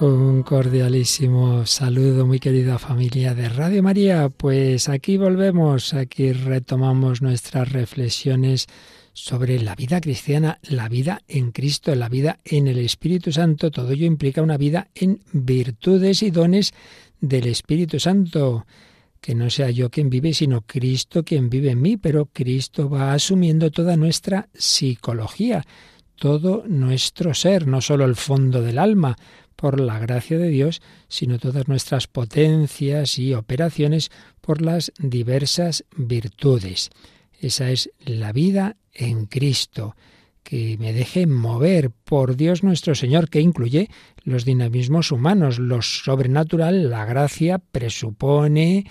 Un cordialísimo saludo, muy querida familia de Radio María. Pues aquí volvemos, aquí retomamos nuestras reflexiones sobre la vida cristiana, la vida en Cristo, la vida en el Espíritu Santo. Todo ello implica una vida en virtudes y dones del Espíritu Santo. Que no sea yo quien vive, sino Cristo quien vive en mí, pero Cristo va asumiendo toda nuestra psicología, todo nuestro ser, no solo el fondo del alma, por la gracia de Dios, sino todas nuestras potencias y operaciones por las diversas virtudes. Esa es la vida en Cristo, que me deje mover por Dios nuestro Señor, que incluye los dinamismos humanos, lo sobrenatural, la gracia presupone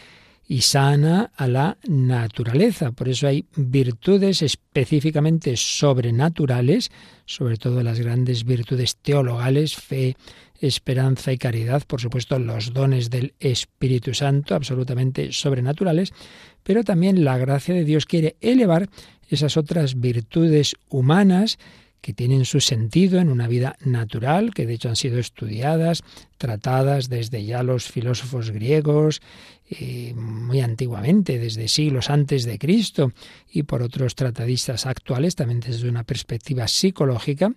y sana a la naturaleza. Por eso hay virtudes específicamente sobrenaturales, sobre todo las grandes virtudes teologales, fe, esperanza y caridad, por supuesto los dones del Espíritu Santo, absolutamente sobrenaturales, pero también la gracia de Dios quiere elevar esas otras virtudes humanas que tienen su sentido en una vida natural, que de hecho han sido estudiadas, tratadas desde ya los filósofos griegos, eh, muy antiguamente, desde siglos antes de Cristo, y por otros tratadistas actuales, también desde una perspectiva psicológica,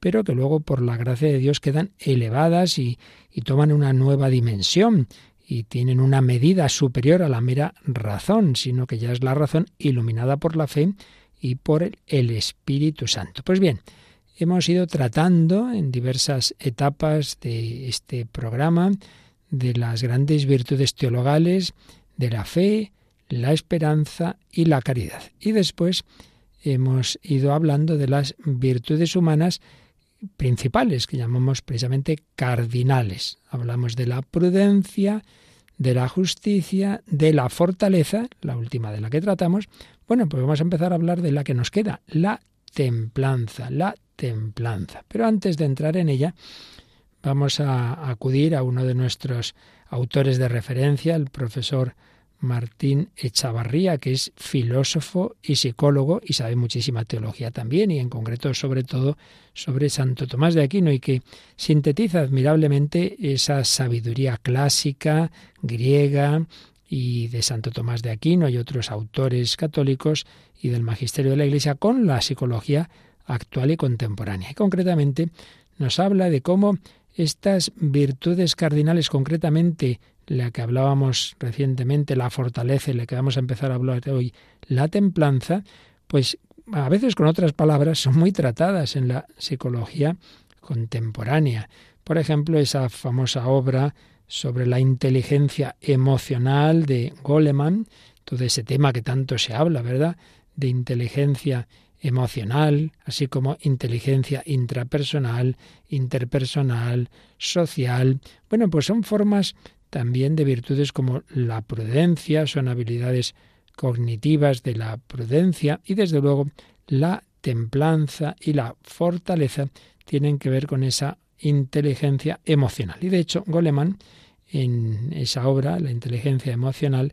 pero que luego por la gracia de Dios quedan elevadas y, y toman una nueva dimensión y tienen una medida superior a la mera razón, sino que ya es la razón iluminada por la fe y por el Espíritu Santo. Pues bien, hemos ido tratando en diversas etapas de este programa de las grandes virtudes teologales, de la fe, la esperanza y la caridad. Y después hemos ido hablando de las virtudes humanas principales, que llamamos precisamente cardinales. Hablamos de la prudencia, de la justicia, de la fortaleza, la última de la que tratamos. Bueno, pues vamos a empezar a hablar de la que nos queda, la templanza, la templanza. Pero antes de entrar en ella, vamos a acudir a uno de nuestros autores de referencia, el profesor Martín Echavarría, que es filósofo y psicólogo y sabe muchísima teología también, y en concreto sobre todo sobre Santo Tomás de Aquino, y que sintetiza admirablemente esa sabiduría clásica, griega, y de Santo Tomás de Aquino y otros autores católicos y del magisterio de la Iglesia con la psicología actual y contemporánea. Y concretamente nos habla de cómo estas virtudes cardinales, concretamente la que hablábamos recientemente, la fortaleza, y la que vamos a empezar a hablar hoy, la templanza, pues a veces con otras palabras son muy tratadas en la psicología contemporánea. Por ejemplo, esa famosa obra sobre la inteligencia emocional de Goleman, todo ese tema que tanto se habla, ¿verdad? De inteligencia emocional, así como inteligencia intrapersonal, interpersonal, social. Bueno, pues son formas también de virtudes como la prudencia, son habilidades cognitivas de la prudencia y desde luego la templanza y la fortaleza tienen que ver con esa inteligencia emocional. Y de hecho, Goleman, en esa obra, La inteligencia emocional,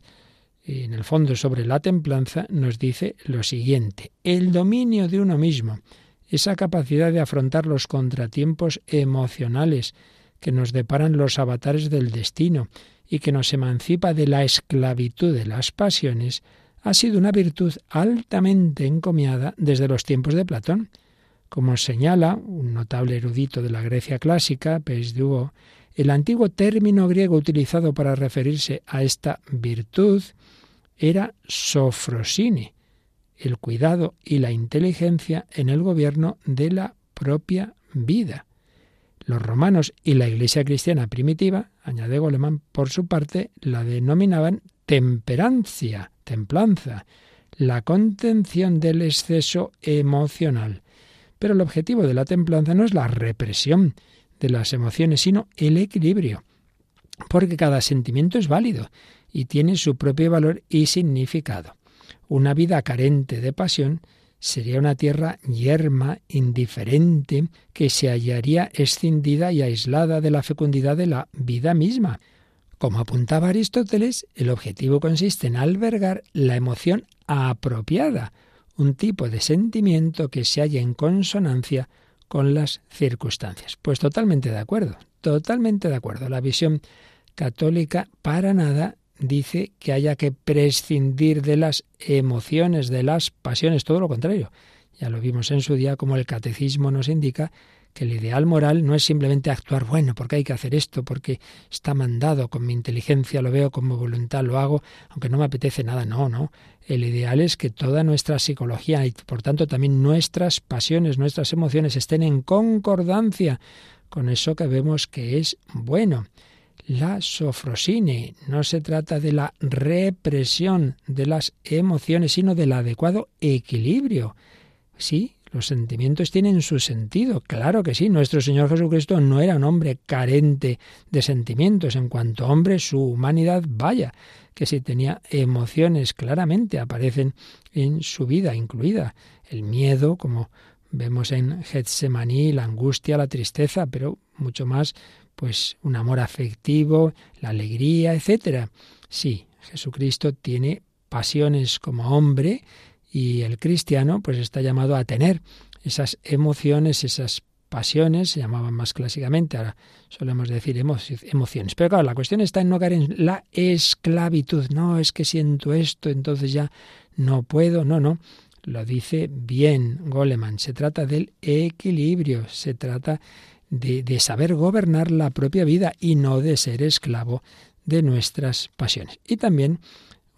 en el fondo sobre la templanza, nos dice lo siguiente, el dominio de uno mismo, esa capacidad de afrontar los contratiempos emocionales, que nos deparan los avatares del destino y que nos emancipa de la esclavitud de las pasiones, ha sido una virtud altamente encomiada desde los tiempos de Platón. Como señala un notable erudito de la Grecia clásica, Pesduo, el antiguo término griego utilizado para referirse a esta virtud era sofrosine, el cuidado y la inteligencia en el gobierno de la propia vida. Los romanos y la Iglesia cristiana primitiva, añade Goleman, por su parte, la denominaban temperancia, templanza, la contención del exceso emocional. Pero el objetivo de la templanza no es la represión de las emociones, sino el equilibrio, porque cada sentimiento es válido y tiene su propio valor y significado. Una vida carente de pasión sería una tierra yerma, indiferente, que se hallaría escindida y aislada de la fecundidad de la vida misma. Como apuntaba Aristóteles, el objetivo consiste en albergar la emoción apropiada, un tipo de sentimiento que se halla en consonancia con las circunstancias. Pues totalmente de acuerdo, totalmente de acuerdo. La visión católica para nada dice que haya que prescindir de las emociones, de las pasiones, todo lo contrario. Ya lo vimos en su día como el catecismo nos indica que el ideal moral no es simplemente actuar bueno, porque hay que hacer esto, porque está mandado, con mi inteligencia lo veo, como voluntad lo hago, aunque no me apetece nada, no, no. El ideal es que toda nuestra psicología y por tanto también nuestras pasiones, nuestras emociones estén en concordancia con eso que vemos que es bueno la sofrosine. No se trata de la represión de las emociones, sino del adecuado equilibrio. Sí, los sentimientos tienen su sentido, claro que sí. Nuestro Señor Jesucristo no era un hombre carente de sentimientos. En cuanto hombre, su humanidad, vaya, que si tenía emociones, claramente aparecen en su vida, incluida el miedo, como vemos en Getsemaní, la angustia, la tristeza, pero mucho más pues un amor afectivo, la alegría, etcétera. Sí, Jesucristo tiene pasiones como hombre y el cristiano pues está llamado a tener esas emociones, esas pasiones, se llamaban más clásicamente, ahora solemos decir emociones. Pero claro, la cuestión está en no caer en la esclavitud. No, es que siento esto, entonces ya no puedo. No, no. Lo dice bien Goleman. Se trata del equilibrio, se trata de, saber gobernar la propia vida y no de ser esclavo de nuestras pasiones. Y también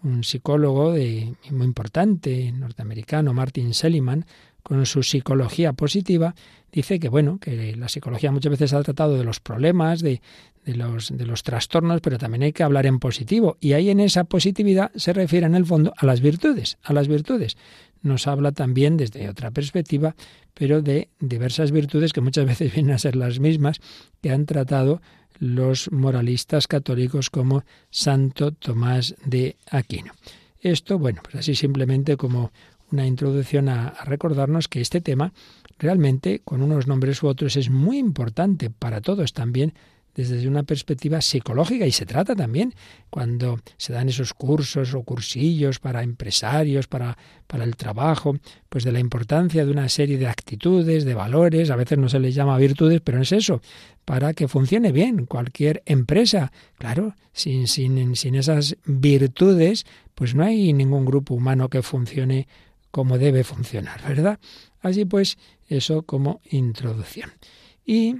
un psicólogo de, muy importante, norteamericano, Martin Seligman, con su psicología positiva, dice que bueno, que la psicología muchas veces ha tratado de los problemas, de, de, los, de los trastornos, pero también hay que hablar en positivo. Y ahí en esa positividad se refiere en el fondo a las virtudes, a las virtudes nos habla también desde otra perspectiva, pero de diversas virtudes que muchas veces vienen a ser las mismas que han tratado los moralistas católicos como Santo Tomás de Aquino. Esto, bueno, pues así simplemente como una introducción a, recordarnos que este tema realmente, con unos nombres u otros, es muy importante para todos también desde una perspectiva psicológica y se trata también cuando se dan esos cursos o cursillos para empresarios, para, para el trabajo, pues de la importancia de una serie de actitudes, de valores, a veces no se les llama virtudes, pero es eso, para que funcione bien cualquier empresa. Claro, sin, sin, sin esas virtudes, pues no hay ningún grupo humano que funcione como debe funcionar, ¿verdad? Así pues, eso como introducción. Y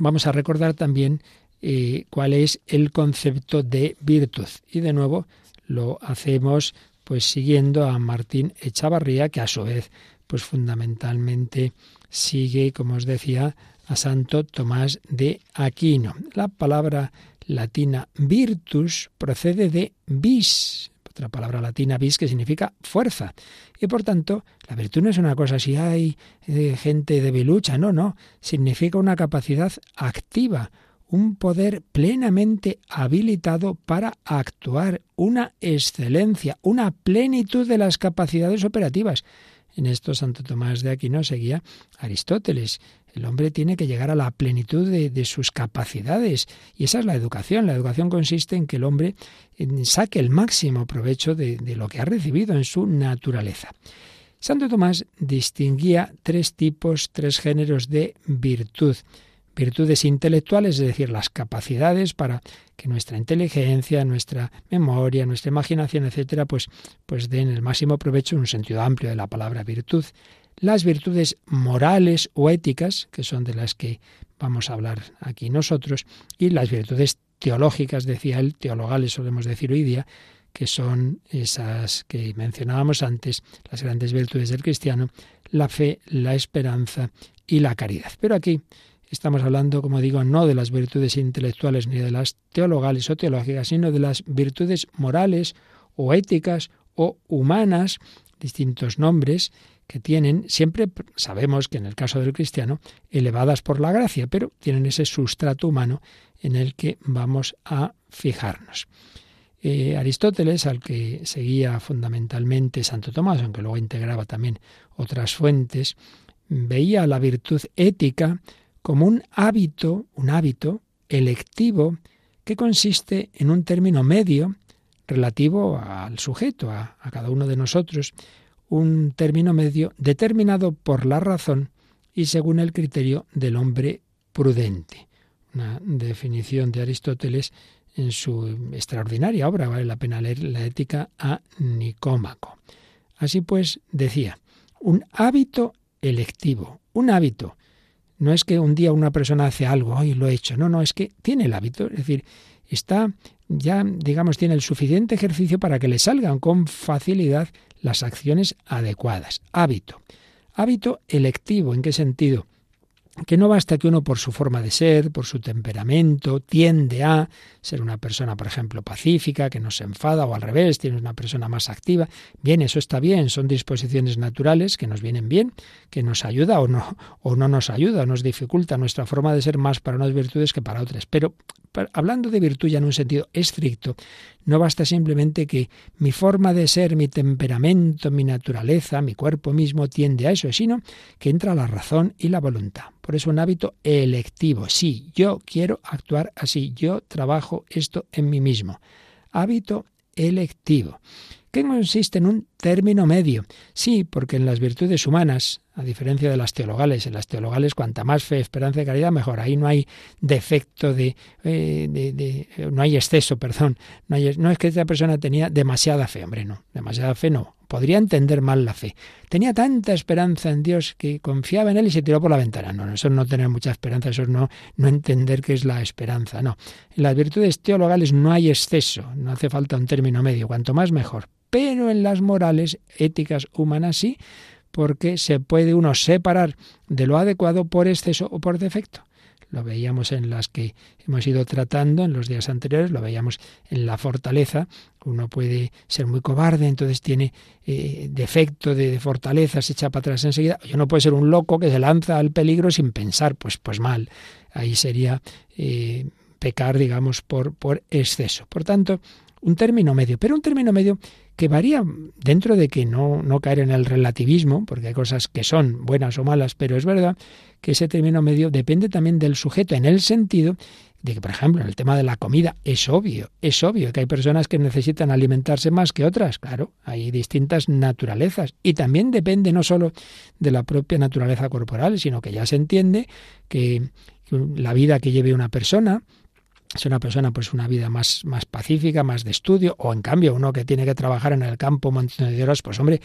vamos a recordar también eh, cuál es el concepto de virtud. Y de nuevo lo hacemos pues siguiendo a Martín Echavarría, que a su vez pues fundamentalmente sigue, como os decía, a Santo Tomás de Aquino. La palabra latina virtus procede de vis, otra palabra latina vis que significa fuerza. Y por tanto, la virtud no es una cosa si hay eh, gente debilucha, no, no, significa una capacidad activa, un poder plenamente habilitado para actuar, una excelencia, una plenitud de las capacidades operativas. En esto Santo Tomás de Aquino seguía Aristóteles. El hombre tiene que llegar a la plenitud de, sus capacidades y esa es la educación. La educación consiste en que el hombre saque el máximo provecho de, de lo que ha recibido en su naturaleza. Santo Tomás distinguía tres tipos, tres géneros de virtud virtudes intelectuales, es decir, las capacidades para que nuestra inteligencia, nuestra memoria, nuestra imaginación, etcétera, pues, pues den el máximo provecho en un sentido amplio de la palabra virtud las virtudes morales o éticas, que son de las que vamos a hablar aquí nosotros, y las virtudes teológicas, decía él, teologales solemos decir hoy día, que son esas que mencionábamos antes, las grandes virtudes del cristiano, la fe, la esperanza y la caridad. Pero aquí estamos hablando, como digo, no de las virtudes intelectuales ni de las teologales o teológicas, sino de las virtudes morales o éticas o humanas distintos nombres que tienen, siempre sabemos que en el caso del cristiano, elevadas por la gracia, pero tienen ese sustrato humano en el que vamos a fijarnos. Eh, Aristóteles, al que seguía fundamentalmente Santo Tomás, aunque luego integraba también otras fuentes, veía la virtud ética como un hábito, un hábito electivo que consiste en un término medio relativo al sujeto, a, a cada uno de nosotros, un término medio determinado por la razón y según el criterio del hombre prudente. Una definición de Aristóteles en su extraordinaria obra, vale la pena leer la ética a Nicómaco. Así pues, decía, un hábito electivo, un hábito. No es que un día una persona hace algo, hoy lo he hecho, no, no, es que tiene el hábito, es decir, está ya, digamos, tiene el suficiente ejercicio para que le salgan con facilidad las acciones adecuadas. Hábito. Hábito electivo, ¿en qué sentido? Que no basta que uno por su forma de ser, por su temperamento, tiende a ser una persona, por ejemplo, pacífica, que no se enfada, o al revés, tiene una persona más activa. Bien, eso está bien, son disposiciones naturales que nos vienen bien, que nos ayuda o no, o no nos ayuda, nos dificulta nuestra forma de ser más para unas virtudes que para otras. Pero hablando de virtud ya en un sentido estricto, no basta simplemente que mi forma de ser, mi temperamento, mi naturaleza, mi cuerpo mismo tiende a eso, sino que entra la razón y la voluntad. Por eso un hábito electivo. Sí, yo quiero actuar así, yo trabajo esto en mí mismo. Hábito electivo que consiste en un término medio. Sí, porque en las virtudes humanas, a diferencia de las teologales, en las teologales cuanta más fe, esperanza y caridad, mejor. Ahí no hay defecto de, eh, no hay exceso, perdón. No, no es que esta persona tenía demasiada fe, hombre, no, demasiada fe no. Podría entender mal la fe. Tenía tanta esperanza en Dios que confiaba en él y se tiró por la ventana. No, eso no tener mucha esperanza, eso es no, no entender qué es la esperanza. No. En las virtudes teologales no hay exceso, no hace falta un término medio, cuanto más mejor pero en las morales éticas humanas sí, porque se puede uno separar de lo adecuado por exceso o por defecto. Lo veíamos en las que hemos ido tratando en los días anteriores, lo veíamos en la fortaleza. Uno puede ser muy cobarde, entonces tiene eh, defecto de, fortaleza, se echa para atrás enseguida. Yo no puede ser un loco que se lanza al peligro sin pensar, pues, pues mal. Ahí sería eh, pecar, digamos, por, por exceso. Por tanto, un término medio, pero un término medio que varía dentro de que no, no caer en el relativismo, porque hay cosas que son buenas o malas, pero es verdad que ese término medio depende también del sujeto, en el sentido de que, por ejemplo, en el tema de la comida es obvio, es obvio que hay personas que necesitan alimentarse más que otras, claro, hay distintas naturalezas y también depende no solo de la propia naturaleza corporal, sino que ya se entiende que la vida que lleve una persona, es una persona pues una vida más, más pacífica, más de estudio, o en cambio uno que tiene que trabajar en el campo un de horas, pues hombre,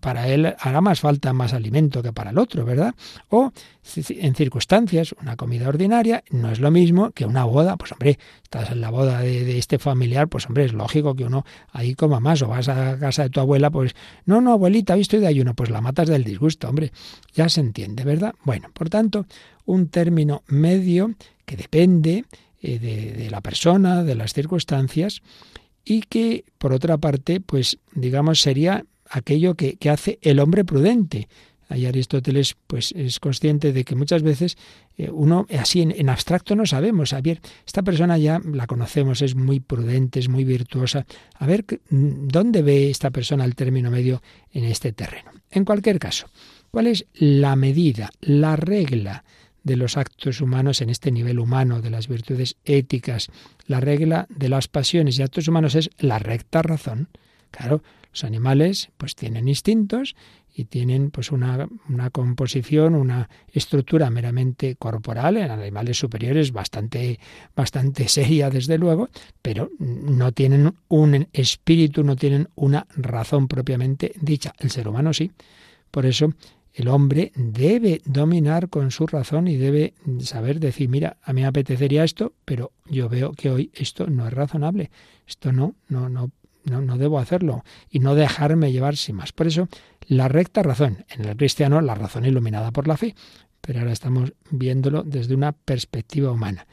para él hará más falta más alimento que para el otro, ¿verdad? O en circunstancias, una comida ordinaria no es lo mismo que una boda, pues hombre, estás en la boda de, este familiar, pues hombre, es lógico que uno ahí coma más, o vas a casa de tu abuela, pues no, no, abuelita, hoy estoy de ayuno, pues la matas del disgusto, hombre, ya se entiende, ¿verdad? Bueno, por tanto, un término medio que depende eh, de, la persona, de las circunstancias, y que, por otra parte, pues digamos, sería aquello que, hace el hombre prudente. Ahí Aristóteles pues es consciente de que muchas veces eh, uno así en, abstracto no sabemos, a ver, esta persona ya la conocemos, es muy prudente, es muy virtuosa. A ver dónde ve esta persona el término medio en este terreno. En cualquier caso, ¿cuál es la medida, la regla de los actos humanos en este nivel humano de las virtudes éticas. La regla de las pasiones y actos humanos es la recta razón. Claro, los animales pues tienen instintos y tienen pues una, una, composición, una estructura meramente corporal, en animales superiores bastante, bastante seria desde luego, pero no tienen un espíritu, no tienen una razón propiamente dicha. El ser humano sí. Por eso el hombre debe dominar con su razón y debe saber decir, mira, a mí me apetecería esto, pero yo veo que hoy esto no es razonable, esto no, no, no, no, no debo hacerlo y no dejarme llevar sin más. Por eso, la recta razón, en el cristiano, la razón iluminada por la fe, pero ahora estamos viéndolo desde una perspectiva humana.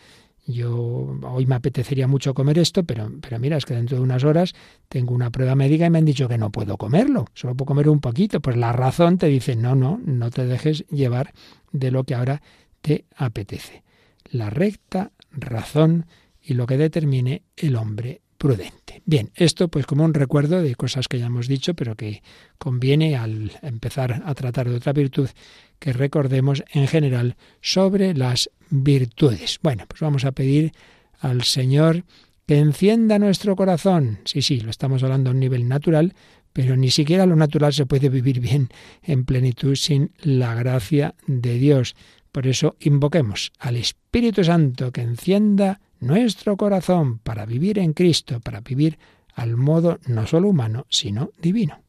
Yo hoy me apetecería mucho comer esto, pero, pero mira, es que dentro de unas horas tengo una prueba médica y me han dicho que no puedo comerlo, solo puedo comer un poquito. Pues la razón te dice, no, no, no te dejes llevar de lo que ahora te apetece. La recta razón y lo que determine el hombre prudente. Bien, esto pues como un recuerdo de cosas que ya hemos dicho, pero que conviene al empezar a tratar de otra virtud que recordemos en general sobre las virtudes. Bueno, pues vamos a pedir al Señor que encienda nuestro corazón. Sí, sí, lo estamos hablando a un nivel natural, pero ni siquiera lo natural se puede vivir bien en plenitud sin la gracia de Dios. Por eso invoquemos al Espíritu Santo que encienda nuestro corazón para vivir en Cristo, para vivir al modo no solo humano, sino divino.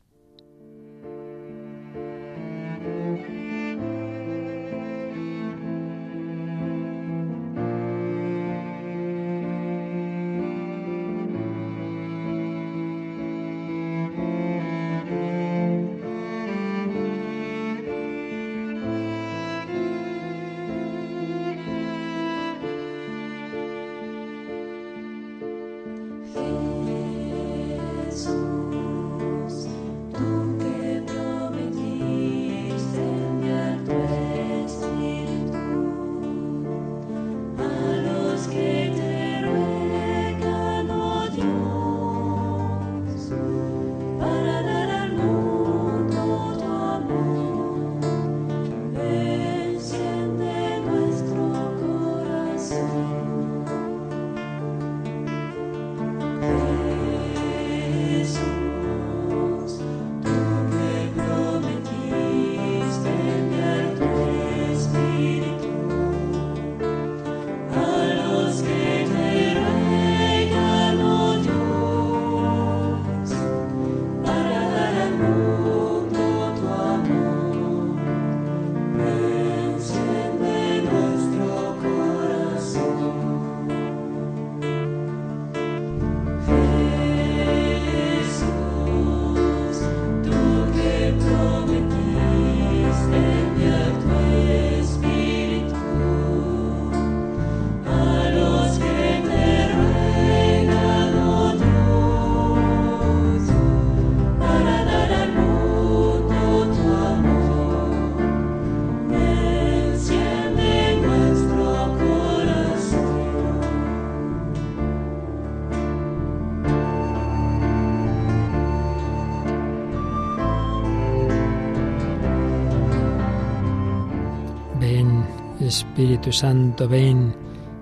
Espíritu Santo, ven,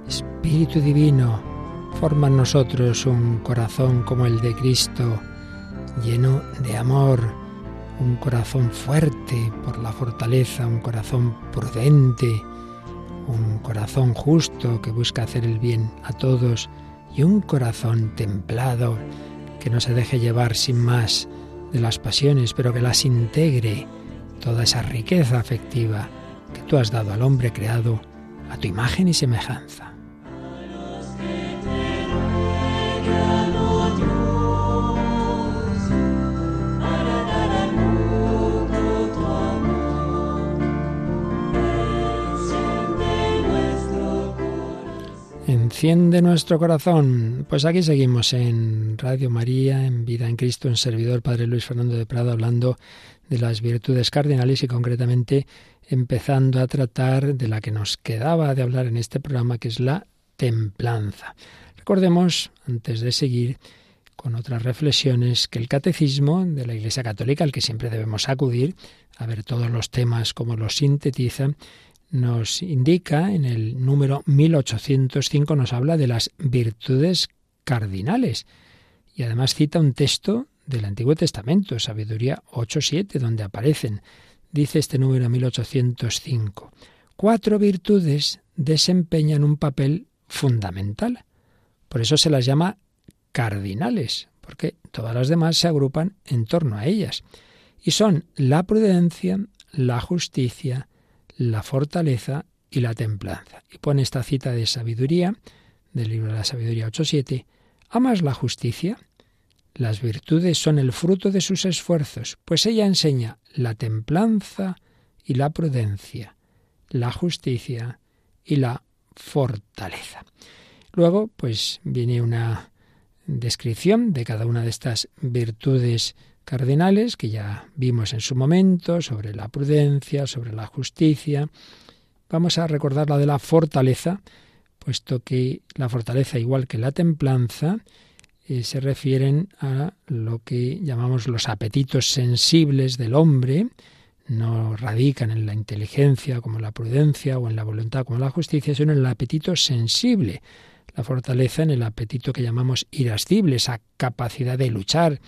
Espíritu Divino, forma en nosotros un corazón como el de Cristo, lleno de amor, un corazón fuerte por la fortaleza, un corazón prudente, un corazón justo que busca hacer el bien a todos y un corazón templado que no se deje llevar sin más de las pasiones, pero que las integre toda esa riqueza afectiva que tú has dado al hombre creado a tu imagen y semejanza. Enciende nuestro corazón. Pues aquí seguimos en Radio María, en Vida en Cristo, en Servidor Padre Luis Fernando de Prado, hablando de las virtudes cardinales y concretamente empezando a tratar de la que nos quedaba de hablar en este programa, que es la templanza. Recordemos, antes de seguir con otras reflexiones, que el catecismo de la Iglesia Católica, al que siempre debemos acudir, a ver todos los temas como los sintetiza, nos indica en el número 1805, nos habla de las virtudes cardinales. Y además cita un texto del Antiguo Testamento, Sabiduría 8.7, donde aparecen dice este número 1805, cuatro virtudes desempeñan un papel fundamental. Por eso se las llama cardinales, porque todas las demás se agrupan en torno a ellas. Y son la prudencia, la justicia, la fortaleza y la templanza. Y pone esta cita de sabiduría, del libro de la sabiduría 8.7, ¿amas la justicia? Las virtudes son el fruto de sus esfuerzos, pues ella enseña la templanza y la prudencia, la justicia y la fortaleza. Luego, pues viene una descripción de cada una de estas virtudes cardinales que ya vimos en su momento, sobre la prudencia, sobre la justicia. Vamos a recordar la de la fortaleza, puesto que la fortaleza, igual que la templanza, eh, se refieren a lo que llamamos los apetitos sensibles del hombre, no radican en la inteligencia como la prudencia o en la voluntad como la justicia, sino en el apetito sensible. La fortaleza en el apetito que llamamos irascible, esa capacidad de luchar.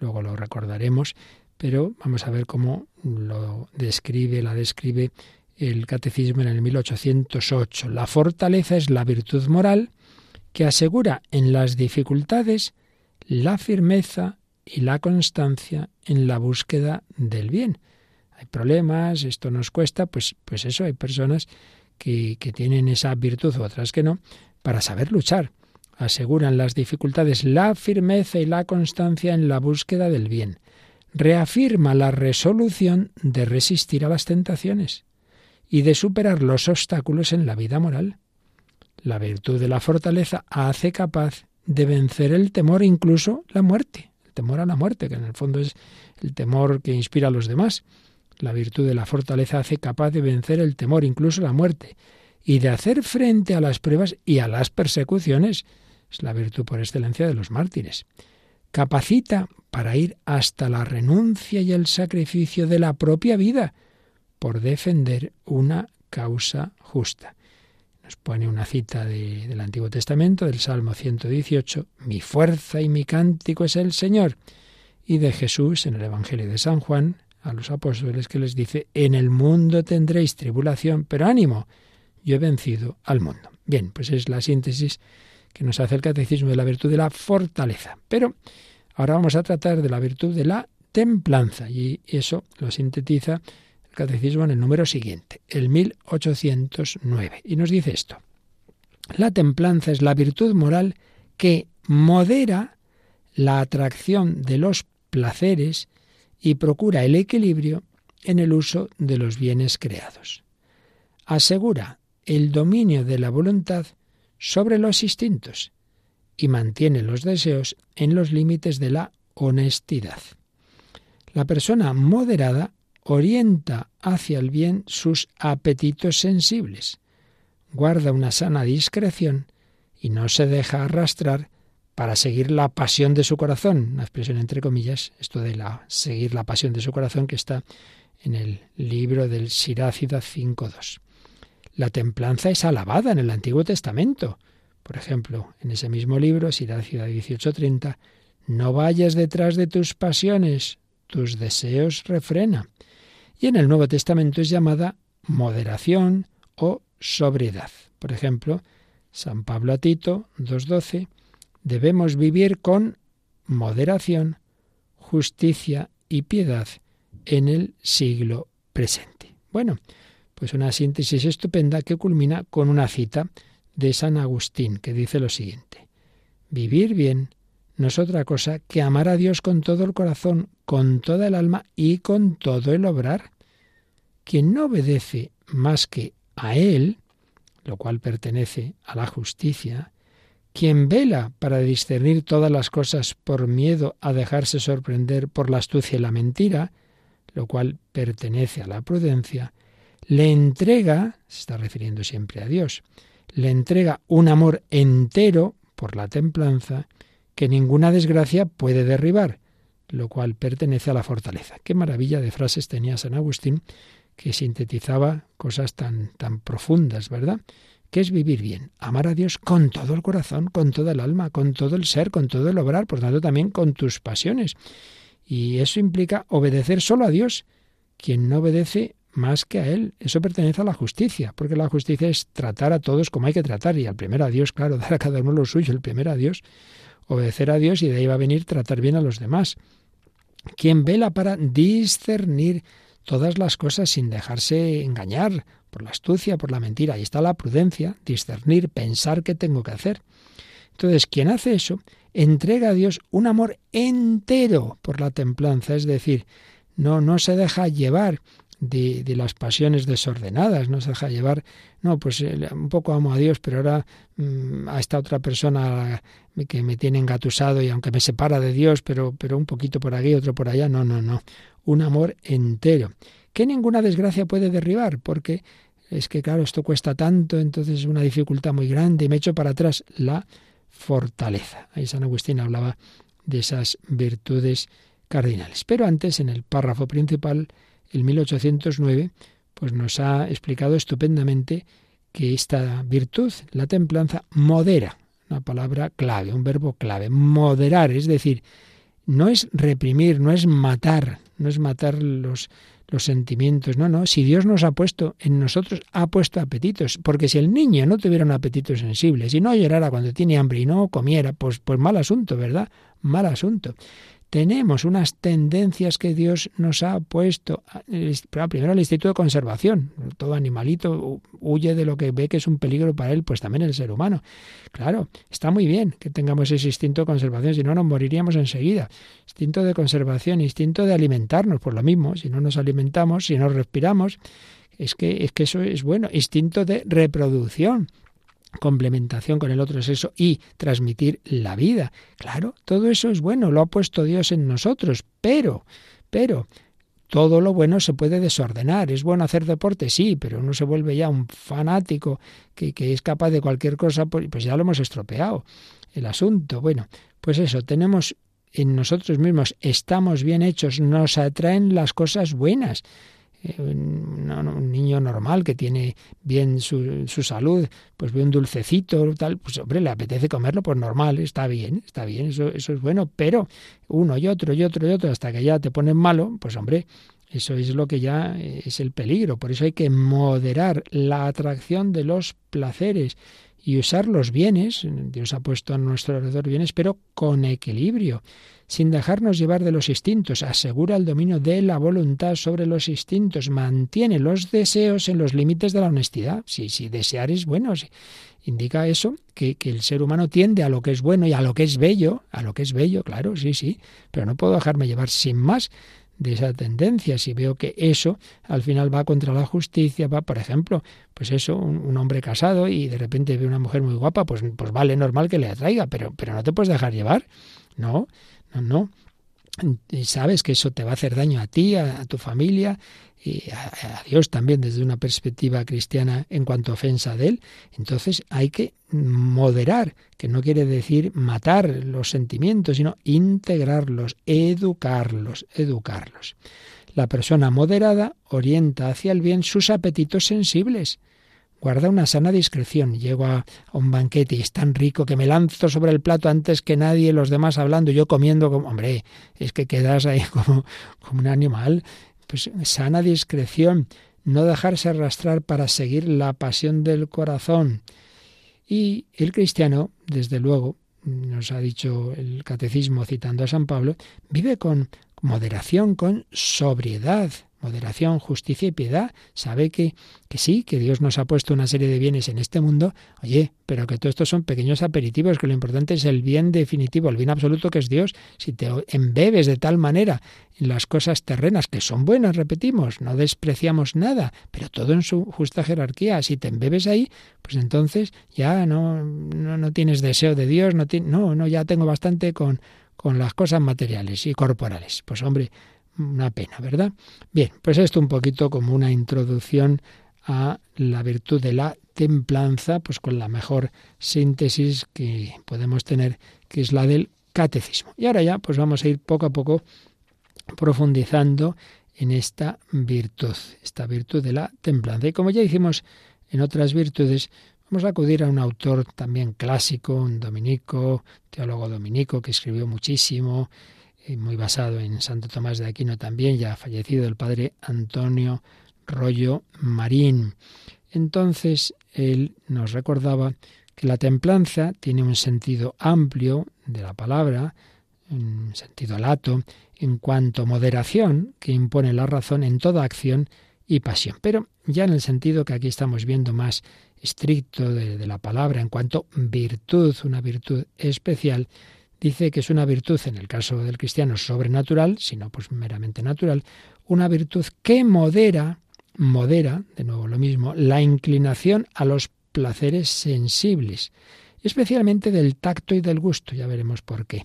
Luego lo recordaremos, pero vamos a ver cómo lo describe, la describe el catecismo en el 1808. La fortaleza es la virtud moral que asegura en las dificultades la firmeza y la constancia en la búsqueda del bien. Hay problemas, esto nos cuesta, pues, pues eso, hay personas que, que tienen esa virtud, otras que no, para saber luchar. Aseguran las dificultades la firmeza y la constancia en la búsqueda del bien. Reafirma la resolución de resistir a las tentaciones y de superar los obstáculos en la vida moral. La virtud de la fortaleza hace capaz de vencer el temor, incluso la muerte. El temor a la muerte, que en el fondo es el temor que inspira a los demás. La virtud de la fortaleza hace capaz de vencer el temor, incluso la muerte, y de hacer frente a las pruebas y a las persecuciones. Es la virtud por excelencia de los mártires. Capacita para ir hasta la renuncia y el sacrificio de la propia vida por defender una causa justa. Nos pone una cita del Antiguo Testamento, del Salmo 118, Mi fuerza y mi cántico es el Señor. Y de Jesús en el Evangelio de San Juan, a los apóstoles que les dice, En el mundo tendréis tribulación, pero ánimo, yo he vencido al mundo. Bien, pues es la síntesis que nos hace el catecismo de la virtud de la fortaleza. Pero ahora vamos a tratar de la virtud de la templanza y eso lo sintetiza Catecismo en el número siguiente, el 1809. Y nos dice esto. La templanza es la virtud moral que modera la atracción de los placeres y procura el equilibrio en el uso de los bienes creados. Asegura el dominio de la voluntad sobre los instintos y mantiene los deseos en los límites de la honestidad. La persona moderada orienta hacia el bien sus apetitos sensibles, guarda una sana discreción y no se deja arrastrar para seguir la pasión de su corazón, una expresión entre comillas, esto de la seguir la pasión de su corazón que está en el libro del Sirácida 5.2. La templanza es alabada en el Antiguo Testamento. Por ejemplo, en ese mismo libro, Sirácida 18.30, no vayas detrás de tus pasiones, tus deseos refrena y en el Nuevo Testamento es llamada moderación o sobriedad. Por ejemplo, San Pablo a Tito 2.12, debemos vivir con moderación, justicia y piedad en el siglo presente. Bueno, pues una síntesis estupenda que culmina con una cita de San Agustín que dice lo siguiente. Vivir bien no es otra cosa que amar a Dios con todo el corazón, con toda el alma y con todo el obrar. Quien no obedece más que a Él, lo cual pertenece a la justicia, quien vela para discernir todas las cosas por miedo a dejarse sorprender por la astucia y la mentira, lo cual pertenece a la prudencia, le entrega, se está refiriendo siempre a Dios, le entrega un amor entero por la templanza que ninguna desgracia puede derribar, lo cual pertenece a la fortaleza. Qué maravilla de frases tenía San Agustín que sintetizaba cosas tan, tan profundas, ¿verdad? ¿Qué es vivir bien? Amar a Dios con todo el corazón, con toda el alma, con todo el ser, con todo el obrar, por tanto también con tus pasiones. Y eso implica obedecer solo a Dios. Quien no obedece más que a Él. Eso pertenece a la justicia, porque la justicia es tratar a todos como hay que tratar, y al primero a Dios, claro, dar a cada uno lo suyo, el primero a Dios obedecer a Dios y de ahí va a venir tratar bien a los demás. Quien vela para discernir todas las cosas sin dejarse engañar por la astucia, por la mentira. Ahí está la prudencia, discernir, pensar qué tengo que hacer. Entonces, quien hace eso, entrega a Dios un amor entero por la templanza, es decir, no, no se deja llevar de, las pasiones desordenadas, no se deja llevar, no, pues eh, un poco amo a Dios, pero ahora mmm, a esta otra persona que me tiene engatusado y aunque me separa de Dios, pero, pero un poquito por aquí, otro por allá, no, no, no, un amor entero, que ninguna desgracia puede derribar, porque es que claro, esto cuesta tanto, entonces es una dificultad muy grande y me echo para atrás la fortaleza. Ahí San Agustín hablaba de esas virtudes cardinales. Pero antes, en el párrafo principal, el 1809, pues nos ha explicado estupendamente que esta virtud, la templanza, modera, una palabra clave, un verbo clave, moderar, es decir, no es reprimir, no es matar, no es matar los, los sentimientos, no, no, si Dios nos ha puesto, en nosotros ha puesto apetitos, porque si el niño no tuviera un apetito sensible, si no llorara cuando tiene hambre y no comiera, pues, pues mal asunto, ¿verdad? Mal asunto tenemos unas tendencias que Dios nos ha puesto. Primero el instinto de conservación. Todo animalito huye de lo que ve que es un peligro para él, pues también el ser humano. Claro, está muy bien que tengamos ese instinto de conservación, si no nos moriríamos enseguida. Instinto de conservación, instinto de alimentarnos, por lo mismo. Si no nos alimentamos, si no respiramos, es que, es que eso es bueno. Instinto de reproducción complementación con el otro sexo y transmitir la vida. Claro, todo eso es bueno, lo ha puesto Dios en nosotros, pero, pero, todo lo bueno se puede desordenar. Es bueno hacer deporte, sí, pero uno se vuelve ya un fanático que, que es capaz de cualquier cosa, pues, pues ya lo hemos estropeado. El asunto, bueno, pues eso, tenemos en nosotros mismos, estamos bien hechos, nos atraen las cosas buenas un niño normal que tiene bien su, su, salud, pues ve un dulcecito, tal, pues hombre, le apetece comerlo, pues normal, está bien, está bien, eso, eso es bueno, pero uno y otro y otro y otro, hasta que ya te ponen malo, pues hombre, eso es lo que ya es el peligro. Por eso hay que moderar la atracción de los placeres y usar los bienes. Dios ha puesto a nuestro alrededor bienes, pero con equilibrio sin dejarnos llevar de los instintos, asegura el dominio de la voluntad sobre los instintos, mantiene los deseos en los límites de la honestidad. Si, si desear es bueno, indica eso, que, que, el ser humano tiende a lo que es bueno y a lo que es bello, a lo que es bello, claro, sí, sí, pero no puedo dejarme llevar sin más de esa tendencia. Si veo que eso al final va contra la justicia, va, por ejemplo, pues eso, un, hombre casado y de repente ve una mujer muy guapa, pues, pues vale, normal que le atraiga, pero, pero no te puedes dejar llevar, ¿no? No, Y sabes que eso te va a hacer daño a ti, a, tu familia y a, Dios también desde una perspectiva cristiana en cuanto a ofensa de Él. Entonces hay que moderar, que no quiere decir matar los sentimientos, sino integrarlos, educarlos, educarlos. La persona moderada orienta hacia el bien sus apetitos sensibles Guarda una sana discreción. Llego a, un banquete y es tan rico que me lanzo sobre el plato antes que nadie, los demás hablando, yo comiendo como... Hombre, es que quedas ahí como, como un animal. Pues sana discreción. No dejarse arrastrar para seguir la pasión del corazón. Y el cristiano, desde luego, nos ha dicho el catecismo citando a San Pablo, vive con moderación, con sobriedad moderación, justicia y piedad. Sabe que, que sí, que Dios nos ha puesto una serie de bienes en este mundo, oye, pero que todo esto son pequeños aperitivos, que lo importante es el bien definitivo, el bien absoluto que es Dios. Si te embebes de tal manera en las cosas terrenas, que son buenas, repetimos, no despreciamos nada, pero todo en su justa jerarquía. Si te embebes ahí, pues entonces ya no, no, no tienes deseo de Dios, no, no, no, ya tengo bastante con, con las cosas materiales y corporales. Pues hombre, una pena, ¿verdad? Bien, pues esto un poquito como una introducción a la virtud de la templanza, pues con la mejor síntesis que podemos tener, que es la del catecismo. Y ahora ya, pues vamos a ir poco a poco profundizando en esta virtud, esta virtud de la templanza. Y como ya hicimos en otras virtudes, vamos a acudir a un autor también clásico, un dominico, teólogo dominico, que escribió muchísimo, muy basado en Santo Tomás de Aquino también, ya fallecido el padre Antonio Rollo Marín. Entonces él nos recordaba que la templanza tiene un sentido amplio de la palabra, un sentido lato, en cuanto moderación que impone la razón en toda acción y pasión. Pero ya en el sentido que aquí estamos viendo más estricto de, de la palabra, en cuanto virtud, una virtud especial, dice que es una virtud, en el caso del cristiano, sobrenatural, sino pues meramente natural, una virtud que modera, modera, de nuevo lo mismo, la inclinación a los placeres sensibles, especialmente del tacto y del gusto, ya veremos por qué,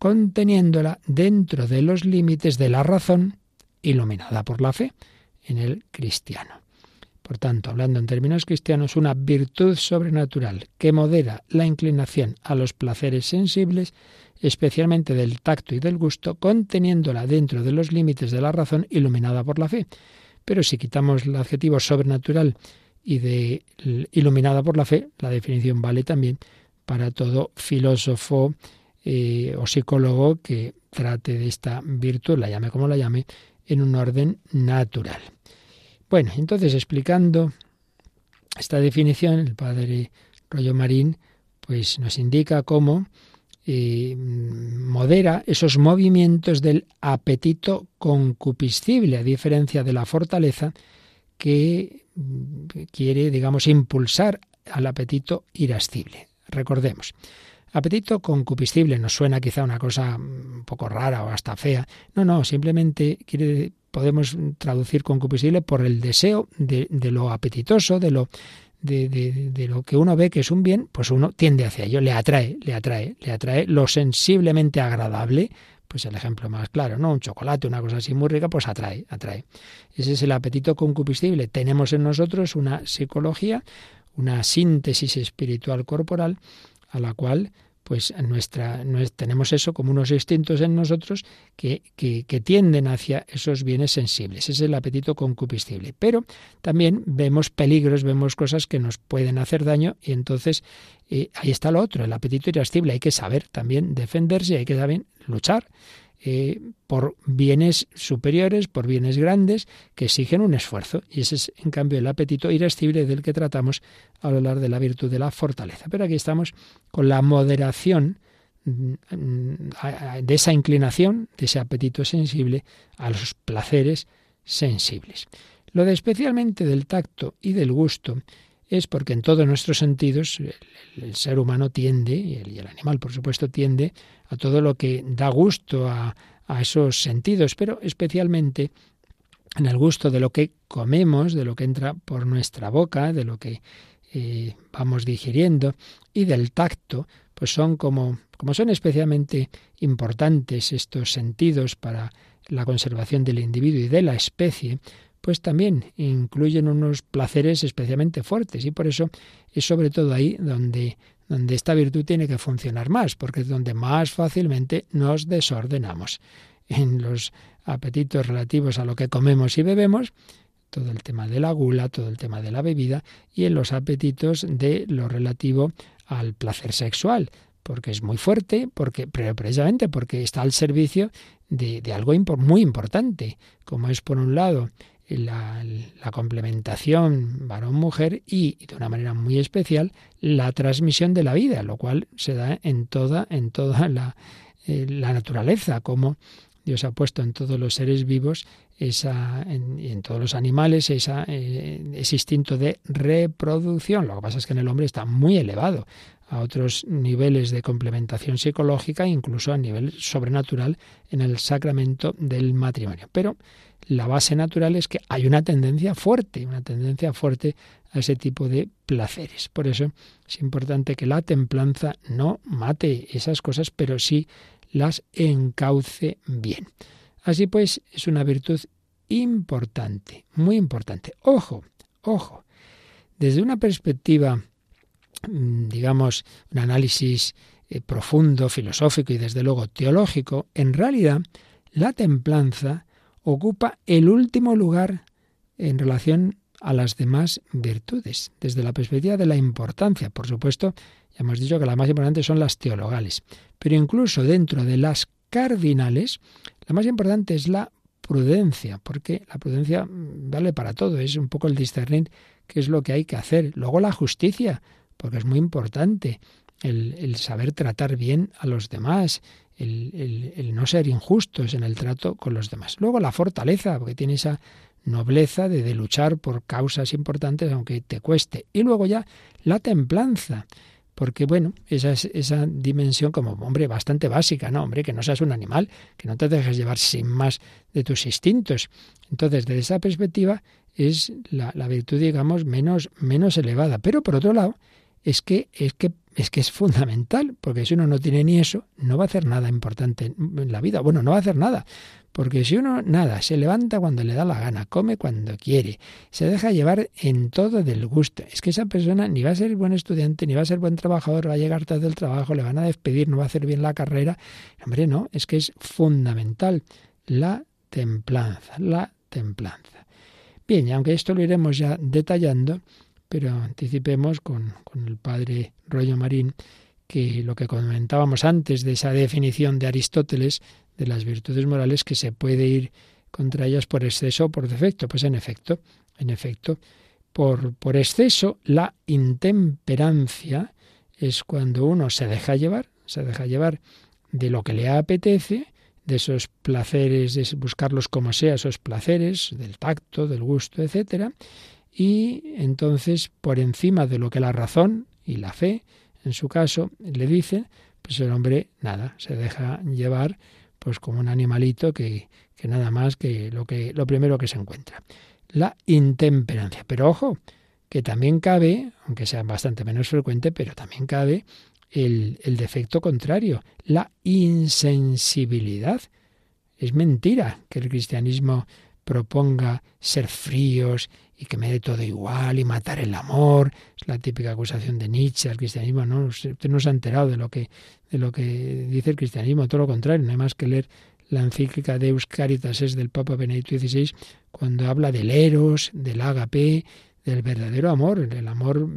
conteniéndola dentro de los límites de la razón, iluminada por la fe en el cristiano. Por tanto, hablando en términos cristianos, una virtud sobrenatural que modera la inclinación a los placeres sensibles, especialmente del tacto y del gusto, conteniéndola dentro de los límites de la razón iluminada por la fe. Pero si quitamos el adjetivo sobrenatural y de iluminada por la fe, la definición vale también para todo filósofo eh, o psicólogo que trate de esta virtud, la llame como la llame, en un orden natural. Bueno, entonces explicando esta definición, el padre Rollo Marín pues nos indica cómo eh, modera esos movimientos del apetito concupiscible, a diferencia de la fortaleza que quiere, digamos, impulsar al apetito irascible. Recordemos, apetito concupiscible nos suena quizá una cosa un poco rara o hasta fea. No, no, simplemente quiere podemos traducir concupiscible por el deseo de, lo apetitoso, de lo, de, de, lo que uno ve que es un bien, pues uno tiende hacia ello, le atrae, le atrae, le atrae lo sensiblemente agradable, pues el ejemplo más claro, ¿no? Un chocolate, una cosa así muy rica, pues atrae, atrae. Ese es el apetito concupiscible. Tenemos en nosotros una psicología, una síntesis espiritual corporal a la cual pues nuestra, tenemos eso como unos instintos en nosotros que, que, tienden hacia esos bienes sensibles. Es el apetito concupiscible. Pero también vemos peligros, vemos cosas que nos pueden hacer daño y entonces eh, ahí está lo otro, el apetito irascible. Hay que saber también defenderse, hay que saber luchar. Eh, por bienes superiores, por bienes grandes, que exigen un esfuerzo. Y ese es, en cambio, el apetito irascible del que tratamos al hablar de la virtud de la fortaleza. Pero aquí estamos con la moderación mm, de esa inclinación, de ese apetito sensible a los placeres sensibles. Lo de especialmente del tacto y del gusto es porque en todos nuestros sentidos el, ser humano tiende, y el, animal por supuesto tiende, a todo lo que da gusto a, esos sentidos, pero especialmente en el gusto de lo que comemos, de lo que entra por nuestra boca, de lo que eh, vamos digiriendo, y del tacto, pues son como, como son especialmente importantes estos sentidos para la conservación del individuo y de la especie, pues también incluyen unos placeres especialmente fuertes y por eso es sobre todo ahí donde, donde esta virtud tiene que funcionar más, porque es donde más fácilmente nos desordenamos. En los apetitos relativos a lo que comemos y bebemos, todo el tema de la gula, todo el tema de la bebida, y en los apetitos de lo relativo al placer sexual, porque es muy fuerte, porque, pero precisamente porque está al servicio de, de algo muy importante, como es por un lado la, complementación varón-mujer y, de una manera muy especial, la transmisión de la vida, lo cual se da en toda, en toda la, eh, la naturaleza, como Dios ha puesto en todos los seres vivos esa, en, en todos los animales esa, eh, ese instinto de reproducción. Lo que pasa es que en el hombre está muy elevado a otros niveles de complementación psicológica, incluso a nivel sobrenatural en el sacramento del matrimonio. Pero la base natural es que hay una tendencia fuerte, una tendencia fuerte a ese tipo de placeres. Por eso es importante que la templanza no mate esas cosas, pero sí las encauce bien. Así pues, es una virtud importante, muy importante. Ojo, ojo, desde una perspectiva, digamos, un análisis eh, profundo, filosófico y desde luego teológico, en realidad la templanza ocupa el último lugar en relación a las demás virtudes, desde la perspectiva de la importancia. Por supuesto, ya hemos dicho que las más importantes son las teologales, pero incluso dentro de las cardinales, la más importante es la prudencia, porque la prudencia vale para todo, es un poco el discernir qué es lo que hay que hacer. Luego la justicia, porque es muy importante el, saber tratar bien a los demás, el, no ser injustos en el trato con los demás. Luego la fortaleza, porque tiene esa nobleza de, luchar por causas importantes aunque te cueste. Y luego ya la templanza, porque bueno, esa es esa dimensión como, hombre, bastante básica, ¿no? Hombre, que no seas un animal, que no te dejes llevar sin más de tus instintos. Entonces, desde esa perspectiva es la, la virtud, digamos, menos, menos elevada. Pero por otro lado, es que, es que es que es fundamental, porque si uno no tiene ni eso, no va a hacer nada importante en la vida. Bueno, no va a hacer nada, porque si uno nada, se levanta cuando le da la gana, come cuando quiere, se deja llevar en todo del gusto. Es que esa persona ni va a ser buen estudiante, ni va a ser buen trabajador, va a llegar tarde del trabajo, le van a despedir, no va a hacer bien la carrera. Hombre, no, es que es fundamental la templanza, la templanza. Bien, y aunque esto lo iremos ya detallando, pero anticipemos con, con el padre Rollo Marín que lo que comentábamos antes de esa definición de Aristóteles de las virtudes morales que se puede ir contra ellas por exceso o por defecto. Pues en efecto, en efecto, por, por exceso, la intemperancia es cuando uno se deja llevar, se deja llevar de lo que le apetece, de esos placeres, de buscarlos como sea, esos placeres, del tacto, del gusto, etcétera, y entonces por encima de lo que la razón y la fe, en su caso, le dicen, pues el hombre nada, se deja llevar pues como un animalito que, que nada más que lo que lo primero que se encuentra. La intemperancia. Pero ojo, que también cabe, aunque sea bastante menos frecuente, pero también cabe el, el defecto contrario, la insensibilidad. Es mentira que el cristianismo proponga ser fríos y que me dé todo igual y matar el amor. Es la típica acusación de Nietzsche al cristianismo. No, usted no se ha enterado de lo que de lo que dice el cristianismo, todo lo contrario, no hay más que leer la encíclica Deus Caritas es del Papa Benedicto XVI cuando habla del eros, del agape, del verdadero amor, el amor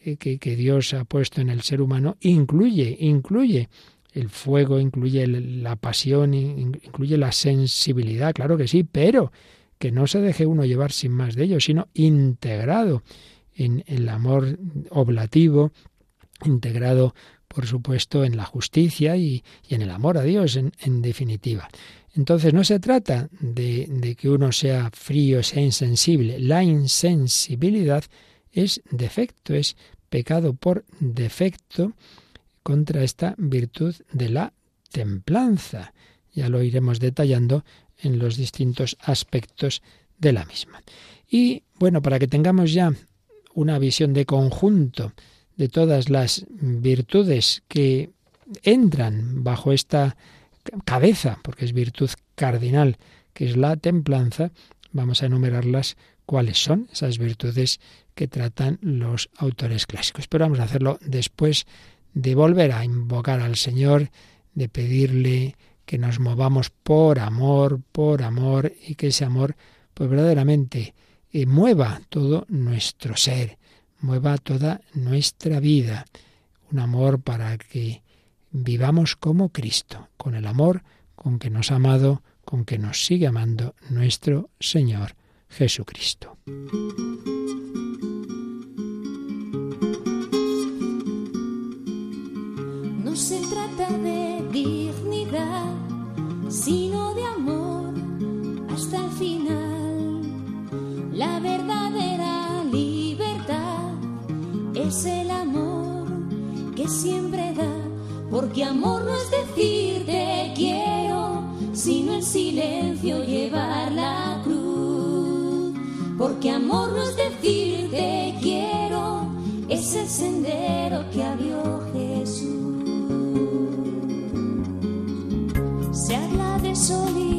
eh, que, que Dios ha puesto en el ser humano, incluye, incluye el fuego, incluye la pasión, incluye la sensibilidad, claro que sí, pero que no se deje uno llevar sin más de ello, sino integrado en el amor oblativo, integrado, por supuesto, en la justicia y, en el amor a Dios, en, definitiva. Entonces no se trata de, de que uno sea frío, sea insensible. La insensibilidad es defecto, es pecado por defecto contra esta virtud de la templanza. Ya lo iremos detallando en los distintos aspectos de la misma. Y bueno, para que tengamos ya una visión de conjunto de todas las virtudes que entran bajo esta cabeza, porque es virtud cardinal, que es la templanza, vamos a enumerarlas cuáles son esas virtudes que tratan los autores clásicos. Pero vamos a hacerlo después de volver a invocar al Señor, de pedirle que nos movamos por amor, por amor, y que ese amor, pues verdaderamente eh, mueva todo nuestro ser, mueva toda nuestra vida. Un amor para que vivamos como Cristo, con el amor con que nos ha amado, con que nos sigue amando nuestro Señor Jesucristo. se trata de sino de amor hasta el final. La verdadera libertad es el amor que siempre da, porque amor no es decir te quiero, sino en silencio llevar la cruz. Porque amor no es decir te quiero, es el sendero que abrió habla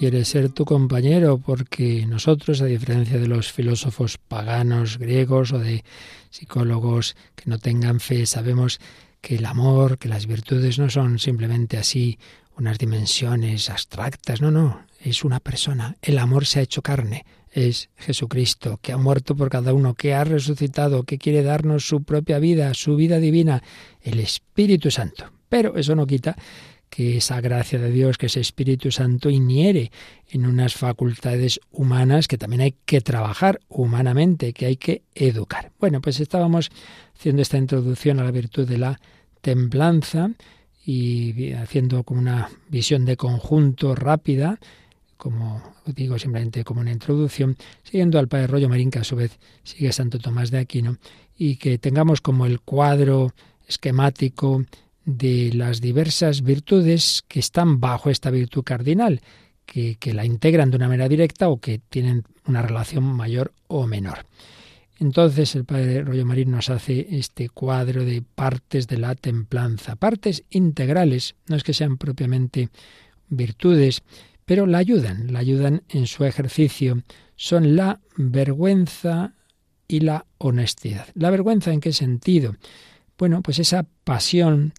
quiere ser tu compañero porque nosotros, a diferencia de los filósofos paganos griegos o de psicólogos que no tengan fe, sabemos que el amor, que las virtudes no son simplemente así unas dimensiones abstractas, no, no, es una persona. El amor se ha hecho carne, es Jesucristo, que ha muerto por cada uno, que ha resucitado, que quiere darnos su propia vida, su vida divina, el Espíritu Santo. Pero eso no quita que esa gracia de Dios, que ese Espíritu Santo inhiere en unas facultades humanas que también hay que trabajar humanamente, que hay que educar. Bueno, pues estábamos haciendo esta introducción a la virtud de la templanza y haciendo como una visión de conjunto rápida, como digo simplemente como una introducción, siguiendo al Padre Rollo Marín, que a su vez sigue Santo Tomás de Aquino, y que tengamos como el cuadro esquemático de las diversas virtudes que están bajo esta virtud cardinal, que, la integran de una manera directa o que tienen una relación mayor o menor. Entonces el padre Rollo Marín nos hace este cuadro de partes de la templanza, partes integrales, no es que sean propiamente virtudes, pero la ayudan, la ayudan en su ejercicio. Son la vergüenza y la honestidad. ¿La vergüenza en qué sentido? Bueno, pues esa pasión,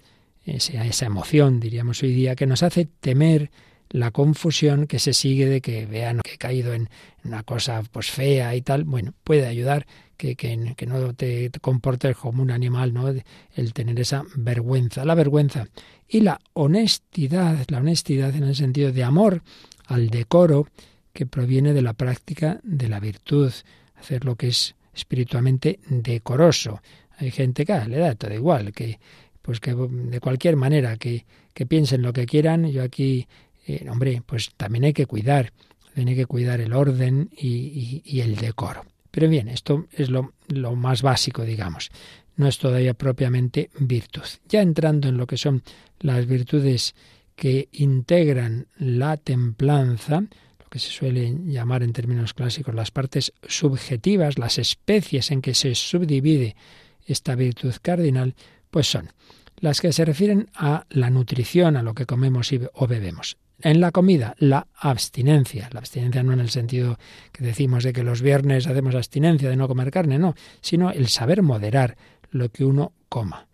esa, esa emoción, diríamos hoy día, que nos hace temer la confusión que se sigue de que vean que he caído en una cosa pues fea y tal, bueno, puede ayudar que, que, no te comportes como un animal, ¿no? El tener esa vergüenza, la vergüenza. Y la honestidad, la honestidad en el sentido de amor al decoro que proviene de la práctica de la virtud, hacer lo que es espiritualmente decoroso. Hay gente que le da todo igual, que pues que de cualquier manera que, que piensen lo que quieran, yo aquí, eh, hombre, pues también hay que cuidar, tiene que cuidar el orden y, y, el decoro. Pero bien, esto es lo, lo más básico, digamos. No es todavía propiamente virtud. Ya entrando en lo que son las virtudes que integran la templanza, lo que se suele llamar en términos clásicos las partes subjetivas, las especies en que se subdivide esta virtud cardinal, pues son las que se refieren a la nutrición, a lo que comemos o bebemos. En la comida, la abstinencia. La abstinencia no en el sentido que decimos de que los viernes hacemos abstinencia de no comer carne, no, sino el saber moderar lo que uno coma.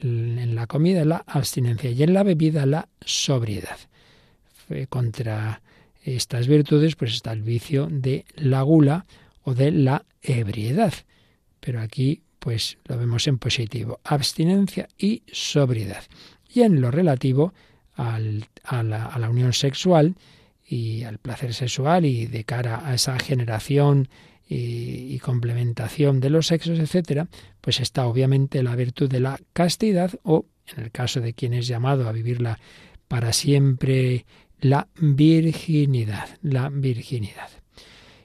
En la comida, la abstinencia y en la bebida, la sobriedad. Contra estas virtudes, pues está el vicio de la gula o de la ebriedad. Pero aquí pues lo vemos en positivo, abstinencia y sobriedad. Y en lo relativo a, la, unión sexual y al placer sexual y de cara a esa generación y, complementación de los sexos, etcétera, pues está obviamente la virtud de la castidad o, en el caso de quien es llamado a vivirla para siempre, la virginidad, la virginidad.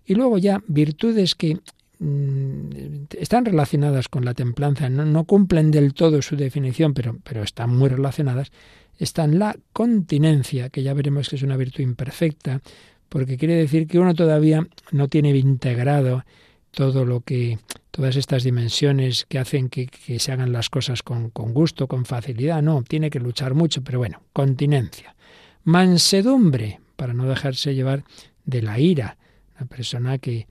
Y luego ya virtudes que están relacionadas con la templanza, no, cumplen del todo su definición, pero, pero están muy relacionadas, están la continencia, que ya veremos que es una virtud imperfecta, porque quiere decir que uno todavía no tiene integrado todo lo que, todas estas dimensiones que hacen que, que se hagan las cosas con, con gusto, con facilidad, no, tiene que luchar mucho, pero bueno, continencia. Mansedumbre, para no dejarse llevar de la ira, una persona que,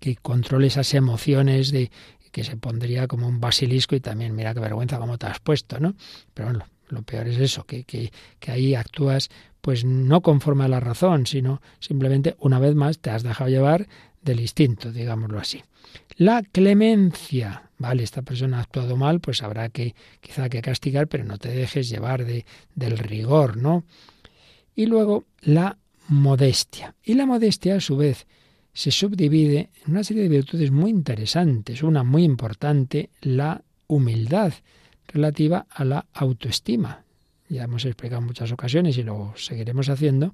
que controle esas emociones de que se pondría como un basilisco y también mira qué vergüenza cómo te has puesto, ¿no? Pero bueno, lo peor es eso, que, que, que ahí actúas pues no conforme a la razón, sino simplemente una vez más te has dejado llevar del instinto, digámoslo así. La clemencia, vale, esta persona ha actuado mal, pues habrá que quizá que castigar, pero no te dejes llevar de, del rigor, ¿no? Y luego la modestia. Y la modestia, a su vez, se subdivide en una serie de virtudes muy interesantes. Una muy importante, la humildad, relativa a la autoestima. Ya hemos explicado en muchas ocasiones y lo seguiremos haciendo,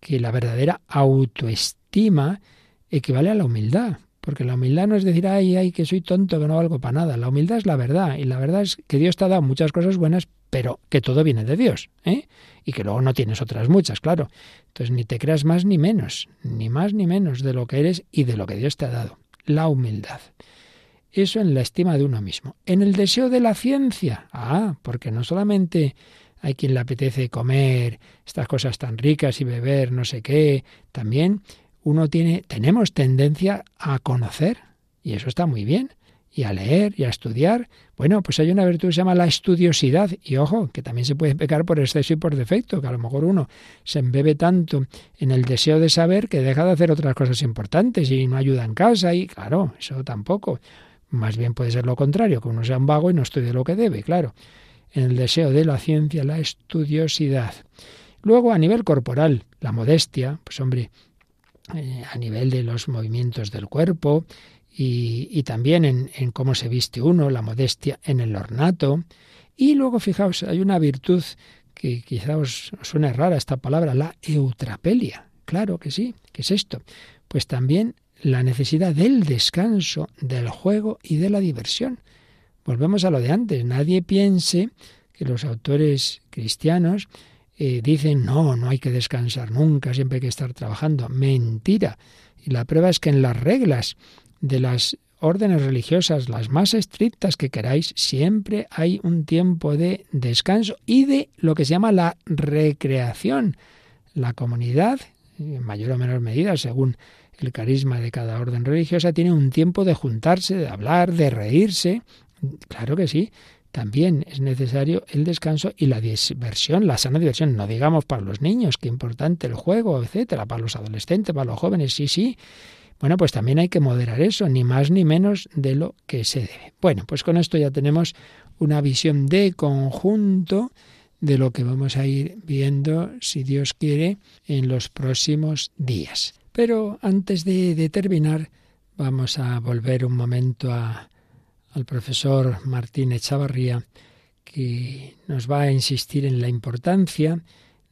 que la verdadera autoestima equivale a la humildad. Porque la humildad no es decir, ay, ay, que soy tonto, que no valgo para nada. La humildad es la verdad. Y la verdad es que Dios te ha dado muchas cosas buenas, pero que todo viene de Dios. ¿eh? Y que luego no tienes otras muchas, claro. Entonces ni te creas más ni menos, ni más ni menos de lo que eres y de lo que Dios te ha dado. La humildad. Eso en la estima de uno mismo. En el deseo de la ciencia. Ah, porque no solamente hay quien le apetece comer estas cosas tan ricas y beber no sé qué, también uno tiene, tenemos tendencia a conocer, y eso está muy bien, y a leer y a estudiar. Bueno, pues hay una virtud que se llama la estudiosidad, y ojo, que también se puede pecar por exceso y por defecto, que a lo mejor uno se embebe tanto en el deseo de saber que deja de hacer otras cosas importantes y no ayuda en casa, y claro, eso tampoco. Más bien puede ser lo contrario, que uno sea un vago y no estudie lo que debe, claro. En el deseo de la ciencia, la estudiosidad. Luego, a nivel corporal, la modestia, pues hombre, eh, a nivel de los movimientos del cuerpo y, también en, cómo se viste uno, la modestia en el ornato. Y luego, fijaos, hay una virtud que quizá os, suene rara esta palabra, la eutrapelia. Claro que sí, ¿qué es esto? Pues también la necesidad del descanso, del juego y de la diversión. Volvemos a lo de antes. Nadie piense que los autores cristianos eh, dicen, no, no hay que descansar nunca, siempre hay que estar trabajando. Mentira. Y la prueba es que en las reglas de las órdenes religiosas, las más estrictas que queráis, siempre hay un tiempo de descanso y de lo que se llama la recreación. La comunidad, en mayor o menor medida, según el carisma de cada orden religiosa, tiene un tiempo de juntarse, de hablar, de reírse. Claro que sí, también es necesario el descanso y la diversión, la sana diversión, no digamos para los niños, qué importante el juego, etcétera, para los adolescentes, para los jóvenes, sí, sí. Bueno, pues también hay que moderar eso, ni más ni menos de lo que se debe. Bueno, pues con esto ya tenemos una visión de conjunto de lo que vamos a ir viendo, si Dios quiere, en los próximos días. Pero antes de, terminar, vamos a volver un momento al profesor Martín Echavarría, que nos va a insistir en la importancia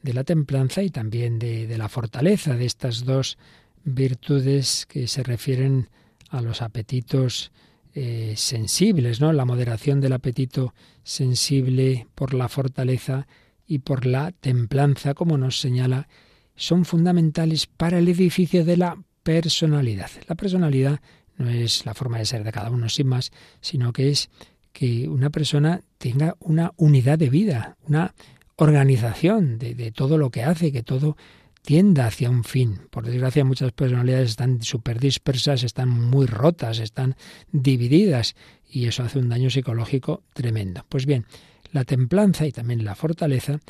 de la templanza y también de, la fortaleza de estas dos virtudes que se refieren a los apetitos eh, sensibles, ¿no? La moderación del apetito sensible por la fortaleza y por la templanza, como nos señala, son fundamentales para el edificio de la personalidad. La personalidad no es la forma de ser de cada uno sin más, sino que es que una persona tenga una unidad de vida, una organización de, todo lo que hace, que todo tienda hacia un fin. Por desgracia, muchas personalidades están súper dispersas, están muy rotas, están divididas y eso hace un daño psicológico tremendo. Pues bien, la templanza y también la fortaleza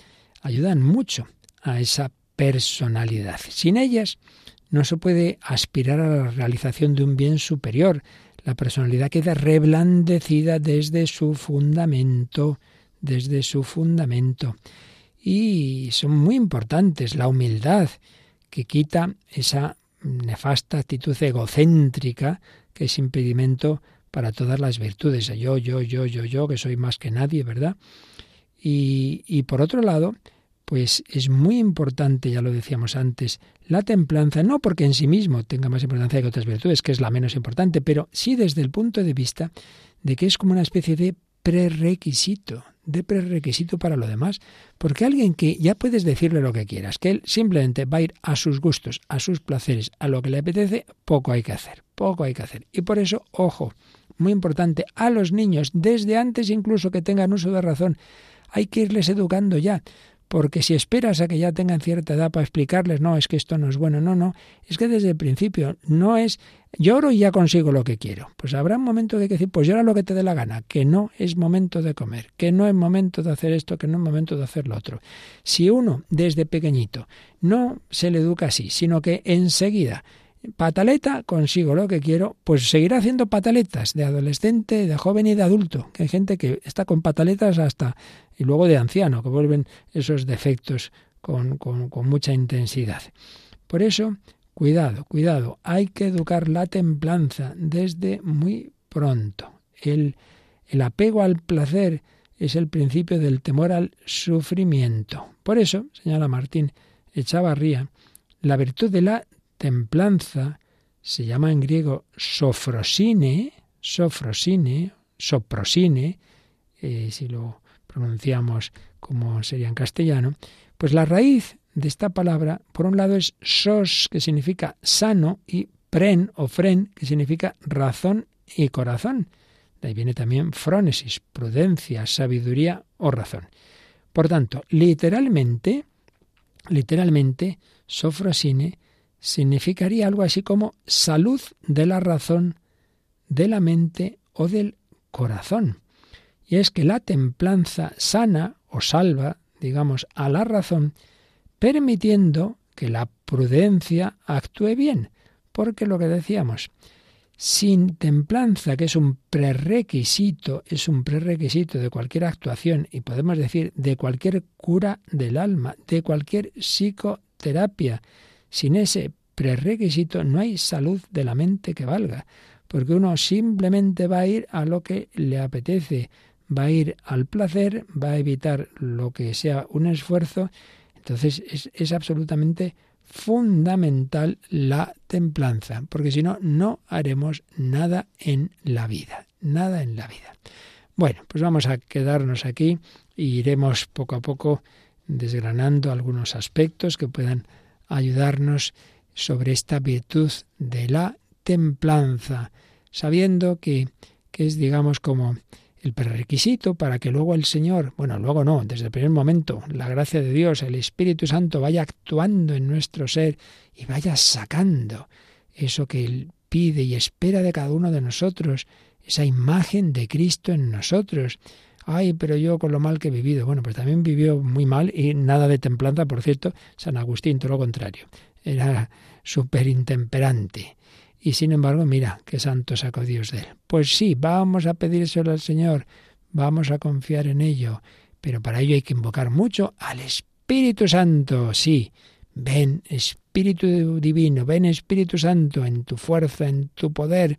ayudan mucho a esa personalidad. Sin ellas, no se puede aspirar a la realización de un bien superior. La personalidad queda reblandecida desde su fundamento, desde su fundamento. Y son muy importantes la humildad, que quita esa nefasta actitud egocéntrica que es impedimento para todas las virtudes. Yo, yo, yo, yo, yo, que soy más que nadie, ¿verdad? Y, y por otro lado, pues es muy importante, ya lo decíamos antes, la templanza, no porque en sí mismo tenga más importancia que otras virtudes, que es la menos importante, pero sí desde el punto de vista de que es como una especie de prerequisito, de prerequisito para lo demás. Porque alguien que ya puedes decirle lo que quieras, que él simplemente va a ir a sus gustos, a sus placeres, a lo que le apetece, poco hay que hacer, poco hay que hacer. Y por eso, ojo, muy importante, a los niños, desde antes incluso que tengan uso de razón, hay que irles educando ya porque si esperas a que ya tengan cierta edad para explicarles, no, es que esto no es bueno, no, no, es que desde el principio no es lloro y ya consigo lo que quiero. Pues habrá un momento hay que decir, pues llora lo que te dé la gana, que no es momento de comer, que no es momento de hacer esto, que no es momento de hacer lo otro. Si uno desde pequeñito no se le educa así, sino que enseguida pataleta, consigo lo que quiero, pues seguirá haciendo pataletas de adolescente, de joven y de adulto, hay gente que está con pataletas hasta y luego de anciano, que vuelven esos defectos con, mucha intensidad. Por eso, cuidado, cuidado, hay que educar la templanza desde muy pronto. El, el apego al placer es el principio del temor al sufrimiento. Por eso, señala Martín Echavarría, la virtud de la templanza se llama en griego sofrosine, sofrosine, soprosine, eh, si lo pronunciamos como sería en castellano, pues la raíz de esta palabra, por un lado, es sos, que significa sano, y pren o fren, que significa razón y corazón. De ahí viene también frónesis, prudencia, sabiduría o razón. Por tanto, literalmente, literalmente, sofrosine significaría algo así como salud de la razón, de la mente o del corazón. Y es que la templanza sana o salva, digamos, a la razón, permitiendo que la prudencia actúe bien, porque lo que decíamos, sin templanza, que es un prerequisito, es un prerequisito de cualquier actuación y podemos decir de cualquier cura del alma, de cualquier psicoterapia, sin ese prerequisito no hay salud de la mente que valga, porque uno simplemente va a ir a lo que le apetece, va a ir al placer, va a evitar lo que sea un esfuerzo. Entonces es, absolutamente fundamental la templanza, porque si no, no haremos nada en la vida, nada en la vida. Bueno, pues vamos a quedarnos aquí e iremos poco a poco desgranando algunos aspectos que puedan ayudarnos sobre esta virtud de la templanza, sabiendo que, que es, digamos, como el prerequisito para que luego el Señor, bueno, luego no, desde el primer momento, la gracia de Dios, el Espíritu Santo vaya actuando en nuestro ser y vaya sacando eso que Él pide y espera de cada uno de nosotros, esa imagen de Cristo en nosotros. Ay, pero yo con lo mal que he vivido. Bueno, pues también vivió muy mal y nada de templanza, por cierto, San Agustín, todo lo contrario. Era súper intemperante. Y sin embargo, mira, qué santo sacó Dios de él. Pues sí, vamos a pedírselo al Señor, vamos a confiar en ello, pero para ello hay que invocar mucho al Espíritu Santo. Sí, ven Espíritu Divino, ven Espíritu Santo en tu fuerza, en tu poder.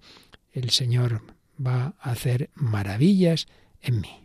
El Señor va a hacer maravillas en mí.